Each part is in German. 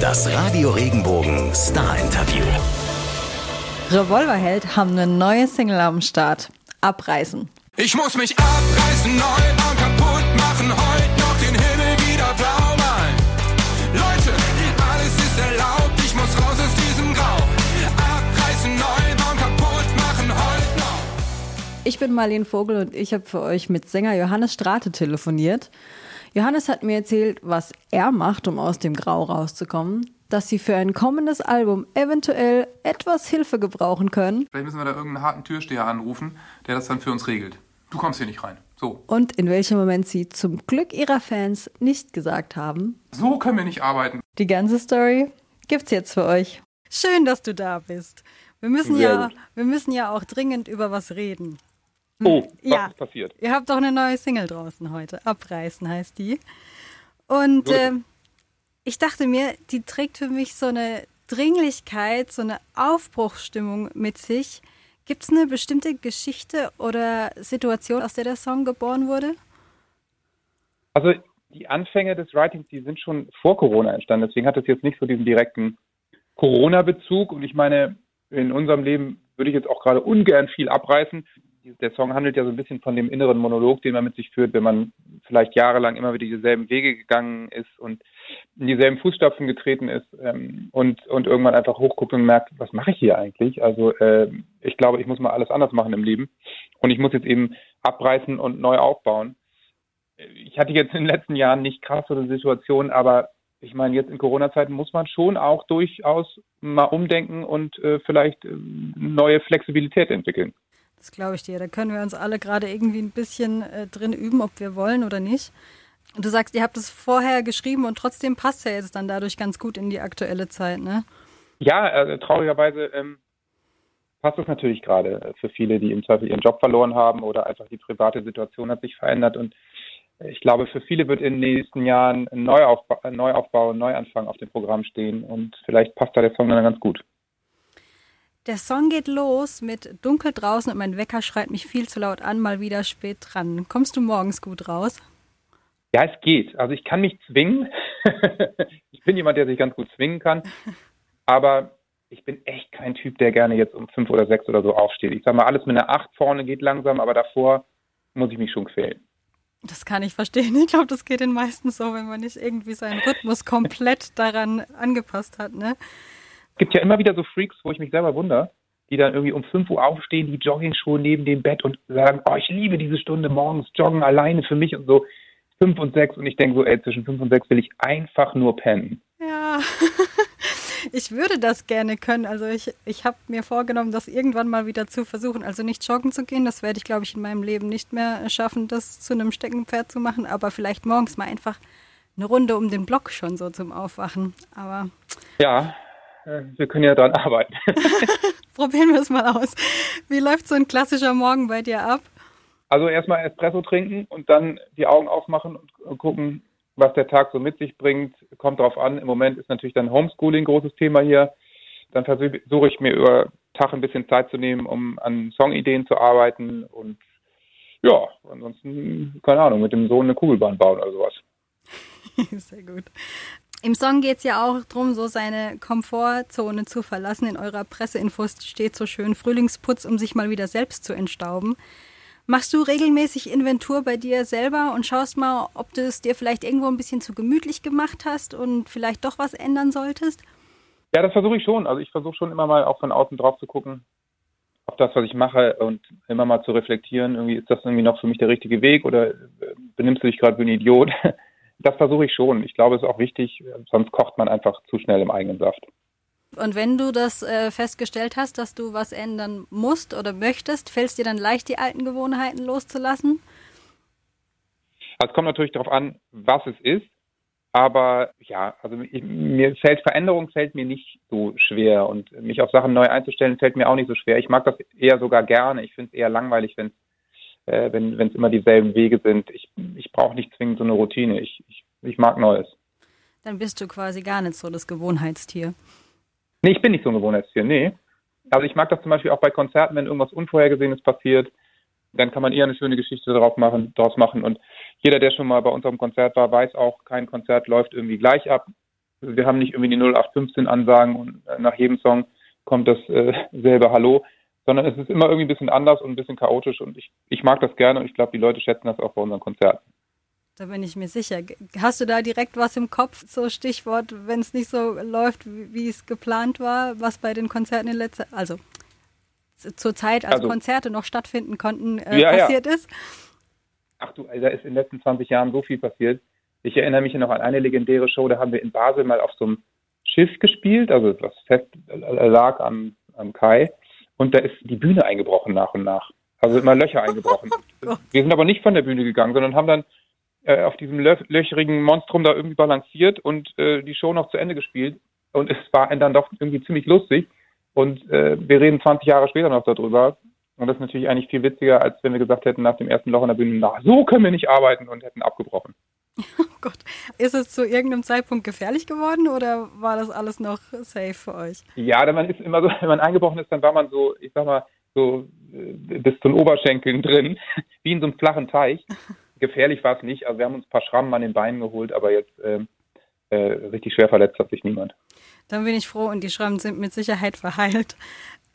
Das Radio Regenbogen Star Interview. Revolverheld haben eine neue Single am Start. Abreißen. Ich muss mich abreißen, neu bauen, kaputt machen, heute noch den Himmel wieder blau malen. Leute, alles ist erlaubt, ich muss raus aus diesem Grau. Abreißen, neu bauen, kaputt machen, heute noch. Ich bin Marlene Vogel und ich habe für euch mit Sänger Johannes Strate telefoniert. Johannes hat mir erzählt, was er macht, um aus dem Grau rauszukommen, dass sie für ein kommendes Album eventuell etwas Hilfe gebrauchen können Vielleicht müssen wir da irgendeinen harten Türsteher anrufen, der das dann für uns regelt. Du kommst hier nicht rein. So. und in welchem Moment sie zum Glück ihrer Fans nicht gesagt haben. So können wir nicht arbeiten. Die ganze Story gibt's jetzt für euch. Schön, dass du da bist. Wir müssen Sehr ja, gut. wir müssen ja auch dringend über was reden. Oh, was Ja. ist passiert? Ihr habt doch eine neue Single draußen heute. Abreißen heißt die. Und ähm, ich dachte mir, die trägt für mich so eine Dringlichkeit, so eine Aufbruchsstimmung mit sich. Gibt es eine bestimmte Geschichte oder Situation, aus der der Song geboren wurde? Also die Anfänge des Writings, die sind schon vor Corona entstanden. Deswegen hat es jetzt nicht so diesen direkten Corona-Bezug. Und ich meine, in unserem Leben würde ich jetzt auch gerade ungern viel abreißen. Der Song handelt ja so ein bisschen von dem inneren Monolog, den man mit sich führt, wenn man vielleicht jahrelang immer wieder dieselben Wege gegangen ist und in dieselben Fußstapfen getreten ist ähm, und, und irgendwann einfach hochguckt und merkt, was mache ich hier eigentlich? Also äh, ich glaube, ich muss mal alles anders machen im Leben und ich muss jetzt eben abreißen und neu aufbauen. ich hatte jetzt in den letzten Jahren nicht krassere Situationen, aber ich meine, jetzt in Corona-Zeiten muss man schon auch durchaus mal umdenken und äh, vielleicht äh, neue Flexibilität entwickeln. Das glaube ich dir. Da können wir uns alle gerade irgendwie ein bisschen äh, drin üben, ob wir wollen oder nicht. Und du sagst, ihr habt es vorher geschrieben und trotzdem passt ja jetzt dann dadurch ganz gut in die aktuelle Zeit, ne? Ja, äh, traurigerweise ähm, passt es natürlich gerade für viele, die im Zweifel ihren Job verloren haben oder einfach die private Situation hat sich verändert. Und ich glaube, für viele wird in den nächsten Jahren ein Neuaufbau, ein Neuaufbau, ein Neuanfang auf dem Programm stehen. Und vielleicht passt da der Song dann ganz gut. Der Song geht los mit Dunkel draußen und mein Wecker schreit mich viel zu laut an, mal wieder spät dran. Kommst du morgens gut raus? Ja, es geht. Also ich kann mich zwingen. ich bin jemand, der sich ganz gut zwingen kann. Aber ich bin echt kein Typ, der gerne jetzt um fünf oder sechs oder so aufsteht. Ich sag mal, alles mit einer acht vorne geht langsam, aber davor muss ich mich schon quälen. Das kann ich verstehen. Ich glaube, das geht den meisten so, wenn man nicht irgendwie seinen Rhythmus komplett daran angepasst hat, ne? Es gibt ja immer wieder so Freaks, wo ich mich selber wundere, die dann irgendwie um 5 Uhr aufstehen, die Joggingschuhe neben dem Bett und sagen, oh, ich liebe diese Stunde morgens joggen alleine für mich und so. Fünf und sechs und ich denke so, ey, zwischen fünf und sechs will ich einfach nur pennen. Ja, ich würde das gerne können. Also ich, ich habe mir vorgenommen, das irgendwann mal wieder zu versuchen. Also nicht joggen zu gehen, das werde ich, glaube ich, in meinem Leben nicht mehr schaffen, das zu einem Steckenpferd zu machen. Aber vielleicht morgens mal einfach eine Runde um den Block schon so zum Aufwachen. Aber Ja, wir können ja dran arbeiten. probieren wir es mal aus. Wie läuft so ein klassischer Morgen bei dir ab? Also erstmal Espresso trinken und dann die Augen aufmachen und gucken, was der Tag so mit sich bringt. Kommt drauf an. Im Moment ist natürlich dann Homeschooling großes Thema hier. Dann versuche ich mir über Tag ein bisschen Zeit zu nehmen, um an Songideen zu arbeiten und ja, ansonsten, keine Ahnung, mit dem Sohn eine Kugelbahn bauen oder sowas. Sehr gut. Im Song geht es ja auch darum, so seine Komfortzone zu verlassen. In eurer Presseinfo steht so schön Frühlingsputz, um sich mal wieder selbst zu entstauben. Machst du regelmäßig Inventur bei dir selber und schaust mal, ob du es dir vielleicht irgendwo ein bisschen zu gemütlich gemacht hast und vielleicht doch was ändern solltest? Ja, das versuche ich schon. Also ich versuche schon immer mal auch von außen drauf zu gucken, auf das, was ich mache und immer mal zu reflektieren, irgendwie ist das irgendwie noch für mich der richtige Weg oder äh, benimmst du dich gerade wie ein Idiot? Das versuche ich schon. Ich glaube, es ist auch wichtig, sonst kocht man einfach zu schnell im eigenen Saft. Und wenn du das äh, festgestellt hast, dass du was ändern musst oder möchtest, fällt es dir dann leicht, die alten Gewohnheiten loszulassen? Also es kommt natürlich darauf an, was es ist. Aber ja, also mir fällt Veränderung fällt mir nicht so schwer und mich auf Sachen neu einzustellen fällt mir auch nicht so schwer. Ich mag das eher sogar gerne. Ich finde es eher langweilig, wenn äh, wenn es immer dieselben Wege sind. Ich, ich brauche nicht zwingend so eine Routine. Ich, ich, ich mag Neues. Dann bist du quasi gar nicht so das Gewohnheitstier. Nee, ich bin nicht so ein Gewohnheitstier, nee. Also ich mag das zum Beispiel auch bei Konzerten, wenn irgendwas Unvorhergesehenes passiert, dann kann man eher eine schöne Geschichte darauf machen, daraus machen. Und jeder, der schon mal bei unserem Konzert war, weiß auch, kein Konzert läuft irgendwie gleich ab. Wir haben nicht irgendwie die 0815 Ansagen und äh, nach jedem Song kommt das äh, selbe Hallo, sondern es ist immer irgendwie ein bisschen anders und ein bisschen chaotisch und ich, ich mag das gerne und ich glaube, die Leute schätzen das auch bei unseren Konzerten. Da bin ich mir sicher. Hast du da direkt was im Kopf, so Stichwort, wenn es nicht so läuft, wie, wie es geplant war, was bei den Konzerten in letzter, also zur Zeit, als Also- Konzerte noch stattfinden konnten, äh, Ja, ja. passiert ist? Ach du, da ist in den letzten 20 Jahren so viel passiert. Ich erinnere mich noch an eine legendäre Show, da haben wir in Basel mal auf so einem Schiff gespielt, also das fest äh, lag am, am Kai und da ist die Bühne eingebrochen nach und nach. Also immer Löcher eingebrochen. Wir sind aber nicht von der Bühne gegangen, sondern haben dann äh, auf diesem lö löcherigen Monstrum da irgendwie balanciert und äh, die Show noch zu Ende gespielt. Und es war dann doch irgendwie ziemlich lustig. Und äh, wir reden 20 Jahre später noch darüber. Und das ist natürlich eigentlich viel witziger, als wenn wir gesagt hätten nach dem ersten Loch in der Bühne, na, so können wir nicht arbeiten und hätten abgebrochen. Oh Gott. Ist es zu irgendeinem Zeitpunkt gefährlich geworden oder war das alles noch safe für euch? Ja, denn man ist immer so, wenn man eingebrochen ist, dann war man so, ich sag mal, so äh, bis zu den Oberschenkeln drin, wie in so einem flachen Teich. Gefährlich war es nicht. Also wir haben uns ein paar Schrammen an den Beinen geholt, aber jetzt ähm, äh, richtig schwer verletzt hat sich niemand. Dann bin ich froh und die Schrammen sind mit Sicherheit verheilt.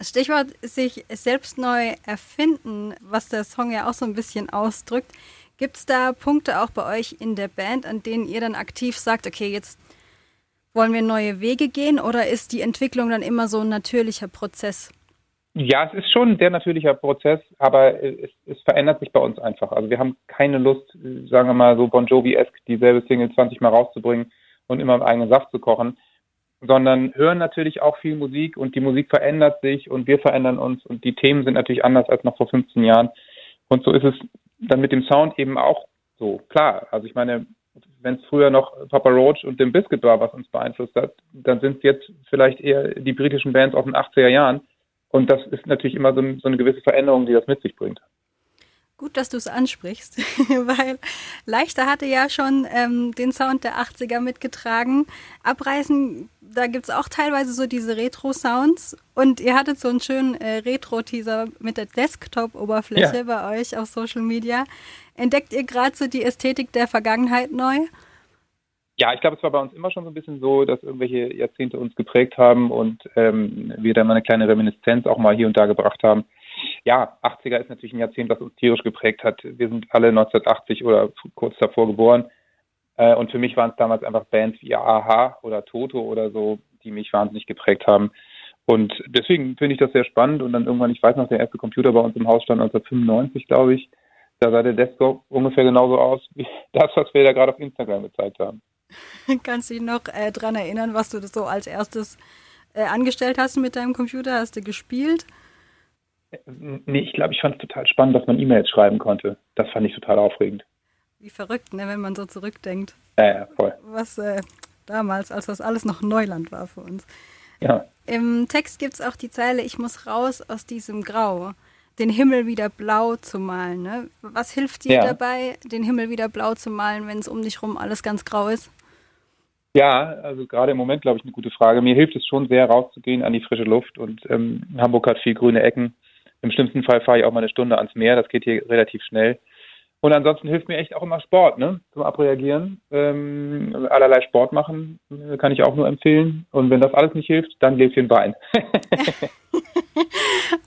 Stichwort sich selbst neu erfinden, was der Song ja auch so ein bisschen ausdrückt. Gibt es da Punkte auch bei euch in der Band, an denen ihr dann aktiv sagt, okay, jetzt wollen wir neue Wege gehen oder ist die Entwicklung dann immer so ein natürlicher Prozess? Ja, es ist schon ein sehr natürlicher Prozess, aber es, es verändert sich bei uns einfach. Also wir haben keine Lust, sagen wir mal so Bon Jovi-esque dieselbe Single 20 Mal rauszubringen und immer im eigenen Saft zu kochen, sondern hören natürlich auch viel Musik und die Musik verändert sich und wir verändern uns und die Themen sind natürlich anders als noch vor 15 Jahren. Und so ist es dann mit dem Sound eben auch so. Klar, also ich meine, wenn es früher noch Papa Roach und dem Biscuit war, was uns beeinflusst hat, dann sind es jetzt vielleicht eher die britischen Bands aus den 80er Jahren. Und das ist natürlich immer so, so eine gewisse Veränderung, die das mit sich bringt. Gut, dass du es ansprichst, weil Leichter hatte ja schon ähm, den Sound der 80er mitgetragen. Abreißen, da gibt's auch teilweise so diese Retro-Sounds. Und ihr hattet so einen schönen äh, Retro-Teaser mit der Desktop-Oberfläche Ja. bei euch auf Social Media. Entdeckt ihr gerade so die Ästhetik der Vergangenheit neu? Ja, ich glaube, es war bei uns immer schon so ein bisschen so, dass irgendwelche Jahrzehnte uns geprägt haben und ähm, wir da mal eine kleine Reminiszenz auch mal hier und da gebracht haben. Ja, 80er ist natürlich ein Jahrzehnt, was uns tierisch geprägt hat. Wir sind alle 1980 oder kurz davor geboren. Äh, und für mich waren es damals einfach Bands wie Aha oder Toto oder so, die mich wahnsinnig geprägt haben. Und deswegen finde ich das sehr spannend. Und dann irgendwann, ich weiß noch, der erste Computer bei uns im Haus stand 1995, glaube ich. Da sah der Desktop ungefähr genauso aus wie das, was wir da gerade auf Instagram gezeigt haben. Kannst du dich noch äh, dran erinnern, was du so als erstes äh, angestellt hast mit deinem Computer? Hast du gespielt? Nee, ich glaube, ich fand es total spannend, dass man E-Mails schreiben konnte. Das fand ich total aufregend. Wie verrückt, ne, wenn man so zurückdenkt. Ja, ja, voll. was äh, damals, als das alles noch Neuland war für uns. Ja. Im Text gibt es auch die Zeile, ich muss raus aus diesem Grau, den Himmel wieder blau zu malen. Ne? Was hilft dir Ja. dabei, den Himmel wieder blau zu malen, wenn es um dich rum alles ganz grau ist? Ja, also gerade im Moment, glaube ich, eine gute Frage. Mir hilft es schon sehr, rauszugehen an die frische Luft und ähm, Hamburg hat viel grüne Ecken. Im schlimmsten Fall fahre ich auch mal eine Stunde ans Meer, das geht hier relativ schnell. Und ansonsten hilft mir echt auch immer Sport, ne? Zum Abreagieren. Ähm, allerlei Sport machen äh, kann ich auch nur empfehlen. Und wenn das alles nicht hilft, dann Gläschen Wein.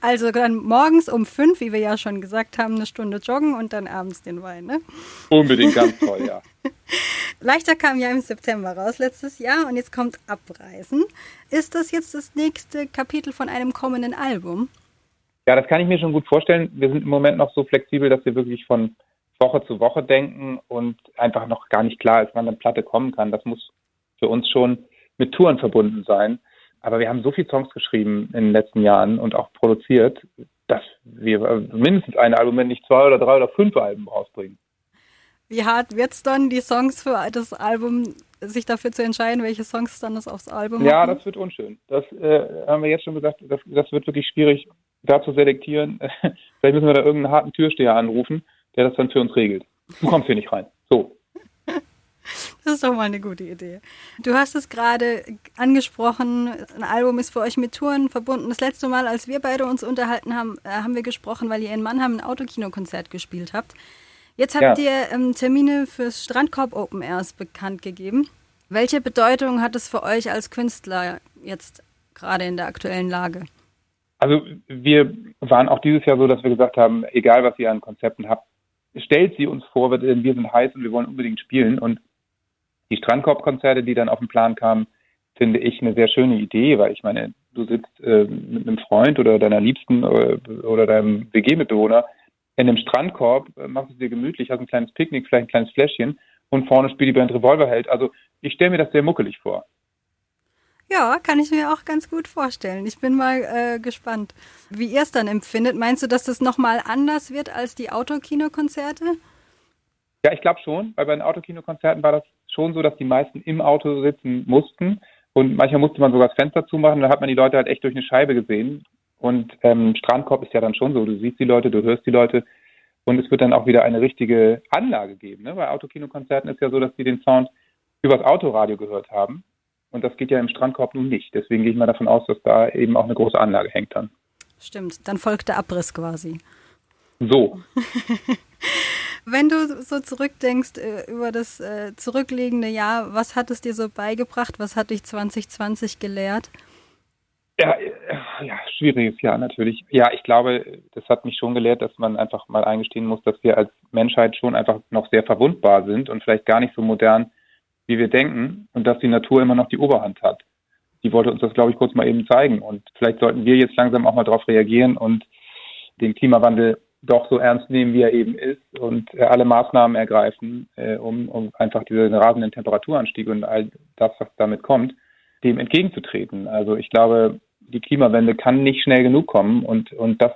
Also dann morgens um fünf, wie wir ja schon gesagt haben, eine Stunde joggen und dann abends den Wein. Ne? Unbedingt ganz toll, ja. Leichter kam ja im September raus letztes Jahr und jetzt kommt Abreisen. Ist das jetzt das nächste Kapitel von einem kommenden Album? Ja, das kann ich mir schon gut vorstellen. Wir sind im Moment noch so flexibel, dass wir wirklich von Woche zu Woche denken und einfach noch gar nicht klar ist, wann eine Platte kommen kann. Das muss für uns schon mit Touren verbunden sein. Aber wir haben so viele Songs geschrieben in den letzten Jahren und auch produziert, dass wir äh, mindestens ein Album, wenn nicht zwei oder drei oder fünf Alben rausbringen. Wie hart wird's dann, die Songs für das Album, sich dafür zu entscheiden, welche Songs dann das aufs Album Ja, machen? das wird unschön. Das äh, haben wir jetzt schon gesagt, das, das wird wirklich schwierig, da zu selektieren. Vielleicht müssen wir da irgendeinen harten Türsteher anrufen, der das dann für uns regelt. Du kommst hier nicht rein. So. Das ist doch mal eine gute Idee. Du hast es gerade angesprochen, ein Album ist für euch mit Touren verbunden. Das letzte Mal, als wir beide uns unterhalten haben, äh, haben wir gesprochen, weil ihr in Mannheim ein Autokinokonzert gespielt habt. Jetzt habt Ja. ihr ähm, Termine fürs Strandkorb Open Airs bekannt gegeben. Welche Bedeutung hat es für euch als Künstler jetzt gerade in der aktuellen Lage? Also wir waren auch dieses Jahr so, dass wir gesagt haben, egal was ihr an Konzepten habt, stellt sie uns vor, denn wir sind heiß und wir wollen unbedingt spielen. Und die Strandkorb-Konzerte, die dann auf den Plan kamen, finde ich eine sehr schöne Idee, weil ich meine, du sitzt äh, mit einem Freund oder deiner Liebsten oder, äh, oder deinem WG-Mitbewohner in einem Strandkorb, äh, machst es dir gemütlich, hast ein kleines Picknick, vielleicht ein kleines Fläschchen und vorne spielt die Band Revolverheld. Also ich stelle mir das sehr muckelig vor. Ja, kann ich mir auch ganz gut vorstellen. Ich bin mal äh, gespannt, wie ihr es dann empfindet. Meinst du, dass das nochmal anders wird als die Autokinokonzerte? Ja, ich glaube schon, weil bei den Autokinokonzerten war das schon so, dass die meisten im Auto sitzen mussten und manchmal musste man sogar das Fenster zumachen, da hat man die Leute halt echt durch eine Scheibe gesehen. Und ähm, Strandkorb ist ja dann schon so, du siehst die Leute, du hörst die Leute und es wird dann auch wieder eine richtige Anlage geben. Ne? Bei Autokinokonzerten ist ja so, dass die den Sound übers Autoradio gehört haben und das geht ja im Strandkorb nun nicht. Deswegen gehe ich mal davon aus, dass da eben auch eine große Anlage hängt dann. Stimmt, dann folgt der Abriss quasi. So. Wenn du so zurückdenkst äh, über das äh, zurückliegende Jahr, was hat es dir so beigebracht? Was hat dich 2020 gelehrt? Ja, äh, ja, schwieriges Jahr natürlich. Ja, ich glaube, das hat mich schon gelehrt, dass man einfach mal eingestehen muss, dass wir als Menschheit schon einfach noch sehr verwundbar sind und vielleicht gar nicht so modern wie wir denken und dass die Natur immer noch die Oberhand hat. Die wollte uns das, glaube ich, kurz mal eben zeigen. Und vielleicht sollten wir jetzt langsam auch mal darauf reagieren und den Klimawandel doch so ernst nehmen, wie er eben ist und äh, alle Maßnahmen ergreifen, äh, um, um einfach diese rasenden Temperaturanstiege und all das, was damit kommt, dem entgegenzutreten. Also ich glaube, die Klimawende kann nicht schnell genug kommen und, und das,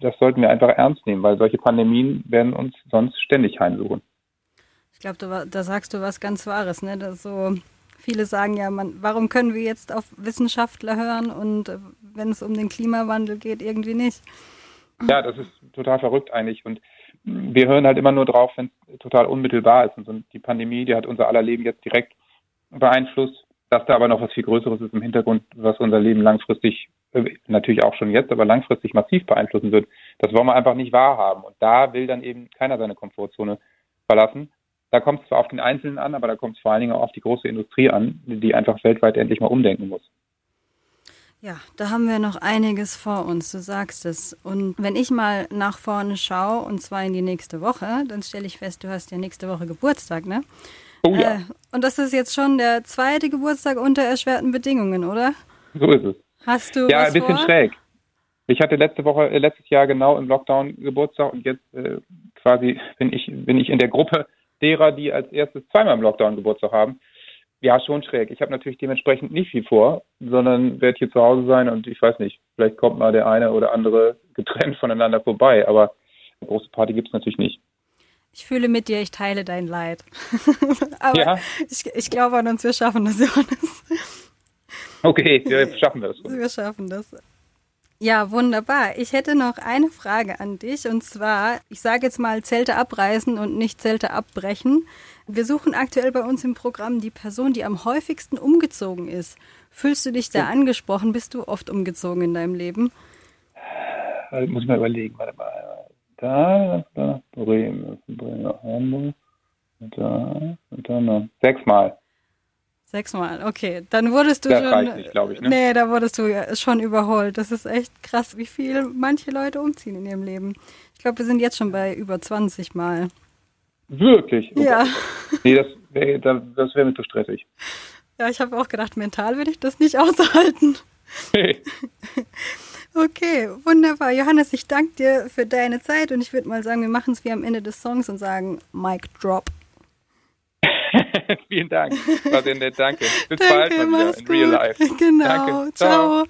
das sollten wir einfach ernst nehmen, weil solche Pandemien werden uns sonst ständig heimsuchen. Ich glaube, da sagst du was ganz Wahres, ne? Dass so viele sagen ja, man, warum können wir jetzt auf Wissenschaftler hören und äh, wenn es um den Klimawandel geht, irgendwie nicht. Ja, das ist total verrückt eigentlich und wir hören halt immer nur drauf, wenn es total unmittelbar ist. Und die Pandemie, die hat unser aller Leben jetzt direkt beeinflusst. Dass da aber noch was viel Größeres ist im Hintergrund, was unser Leben langfristig, äh, natürlich auch schon jetzt, aber langfristig massiv beeinflussen wird, das wollen wir einfach nicht wahrhaben. Und da will dann eben keiner seine Komfortzone verlassen. Da kommt es zwar auf den Einzelnen an, aber da kommt es vor allen Dingen auch auf die große Industrie an, die einfach weltweit endlich mal umdenken muss. Ja, da haben wir noch einiges vor uns, du sagst es. Und wenn ich mal nach vorne schaue, und zwar in die nächste Woche, dann stelle ich fest, du hast ja nächste Woche Geburtstag, ne? Oh ja. Äh, und das ist jetzt schon der zweite Geburtstag unter erschwerten Bedingungen, oder? So ist es. Hast du Ja, ein bisschen vor? schräg. Ich hatte letzte Woche, äh, letztes Jahr genau im Lockdown Geburtstag und jetzt äh, quasi bin ich, bin ich in der Gruppe derer, die als erstes zweimal im Lockdown Geburtstag haben. Ja, schon schräg. Ich habe natürlich dementsprechend nicht viel vor, sondern werde hier zu Hause sein und ich weiß nicht, vielleicht kommt mal der eine oder andere getrennt voneinander vorbei, aber eine große Party gibt es natürlich nicht. Ich fühle mit dir, ich teile dein Leid. Aber Ja. ich, ich glaube an uns, wir schaffen das, Johannes. Okay, wir schaffen das. Wir schaffen das. Ja, wunderbar. Ich hätte noch eine Frage an dich und zwar, ich sage jetzt mal Zelte abreißen und nicht Zelte abbrechen. Wir suchen aktuell bei uns im Programm die Person, die am häufigsten umgezogen ist. Fühlst du dich da angesprochen? Bist du oft umgezogen in deinem Leben? Also, muss ich mal überlegen. Warte mal. Da, da, Bremen, Bremen Hamburg. Und da, und dann noch. Sechsmal. Sechsmal, okay. Dann wurdest du Das schon. reicht nicht, ich, ne? Nee, da wurdest du schon überholt. Das ist echt krass, wie viel manche Leute umziehen in ihrem Leben. Ich glaube, wir sind jetzt schon bei über 20 Mal. Wirklich? Oh Ja. Gott. Nee, das wäre das wär mir zu stressig. Ja, ich habe auch gedacht, mental würde ich das nicht aushalten. Hey. Okay, wunderbar. Johannes, ich danke dir für deine Zeit und ich würde mal sagen, wir machen es wie am Ende des Songs und sagen Mic Drop. Vielen Dank. War sehr nett, danke. Bis Danke, bald mal wieder in real life. Genau, Danke. ciao.